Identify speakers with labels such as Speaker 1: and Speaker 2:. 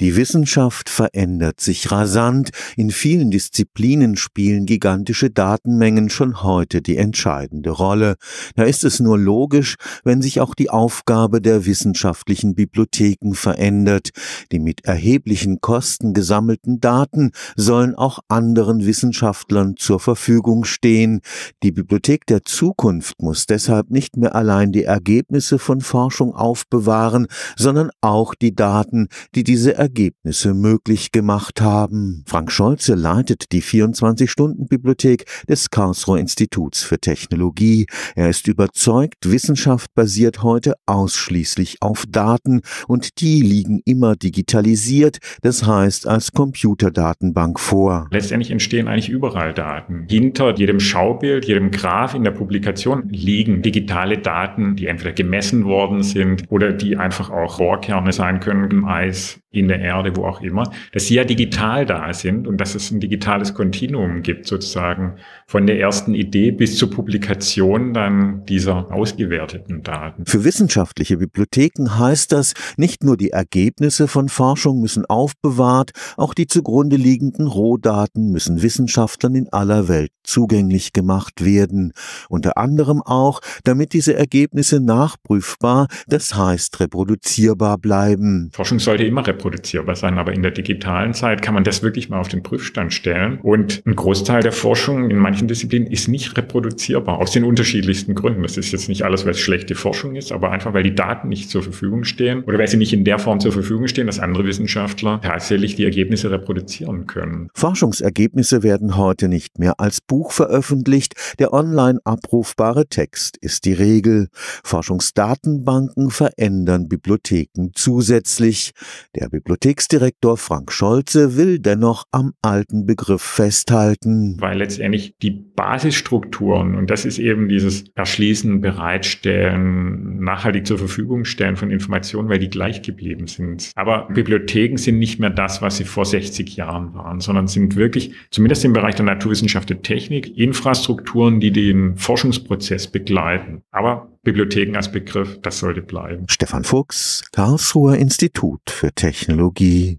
Speaker 1: Die Wissenschaft verändert sich rasant. In vielen Disziplinen spielen gigantische Datenmengen schon heute die entscheidende Rolle. Da ist es nur logisch, wenn sich auch die Aufgabe der wissenschaftlichen Bibliotheken verändert. Die mit erheblichen Kosten gesammelten Daten sollen auch anderen Wissenschaftlern zur Verfügung stehen. Die Bibliothek der Zukunft muss deshalb nicht mehr allein die Ergebnisse von Forschung aufbewahren, sondern auch die Daten, die diese Ergebnisse möglich gemacht haben. Frank Scholze leitet die 24-Stunden-Bibliothek des Karlsruher Instituts für Technologie. Er ist überzeugt, Wissenschaft basiert heute ausschließlich auf Daten und die liegen immer digitalisiert, das heißt als Computerdatenbank vor.
Speaker 2: Letztendlich entstehen eigentlich überall Daten. Hinter jedem Schaubild, jedem Graph in der Publikation liegen digitale Daten, die entweder gemessen worden sind oder die einfach auch Rohrkerne sein können im Eis in der Erde, wo auch immer, dass sie ja digital da sind und dass es ein digitales Kontinuum gibt, sozusagen von der ersten Idee bis zur Publikation dann dieser ausgewerteten Daten.
Speaker 1: Für wissenschaftliche Bibliotheken heißt das, nicht nur die Ergebnisse von Forschung müssen aufbewahrt, auch die zugrunde liegenden Rohdaten müssen Wissenschaftlern in aller Welt zugänglich gemacht werden. Unter anderem auch, damit diese Ergebnisse nachprüfbar, das heißt reproduzierbar bleiben.
Speaker 2: Forschung sollte immer reproduzierbar sein, aber in der digitalen Zeit kann man das wirklich mal auf den Prüfstand stellen. Und ein Großteil der Forschung in manchen Disziplinen ist nicht reproduzierbar, aus den unterschiedlichsten Gründen. Das ist jetzt nicht alles, weil es schlechte Forschung ist, aber einfach, weil die Daten nicht zur Verfügung stehen oder weil sie nicht in der Form zur Verfügung stehen, dass andere Wissenschaftler tatsächlich die Ergebnisse reproduzieren können.
Speaker 1: Forschungsergebnisse werden heute nicht mehr als Buch veröffentlicht. Der online abrufbare Text ist die Regel. Forschungsdatenbanken verändern Bibliotheken zusätzlich. Der Bibliotheksdirektor Frank Scholze will dennoch am alten Begriff festhalten.
Speaker 2: Weil letztendlich die Basisstrukturen, und das ist eben dieses Erschließen, Bereitstellen, nachhaltig zur Verfügung stellen von Informationen, weil die gleich geblieben sind. Aber Bibliotheken sind nicht mehr das, was sie vor 60 Jahren waren, sondern sind wirklich, zumindest im Bereich der Naturwissenschaft und Technik, Infrastrukturen, die den Forschungsprozess begleiten. Aber Bibliotheken als Begriff, das sollte bleiben.
Speaker 1: Stefan Fuchs, Karlsruher Institut für Technologie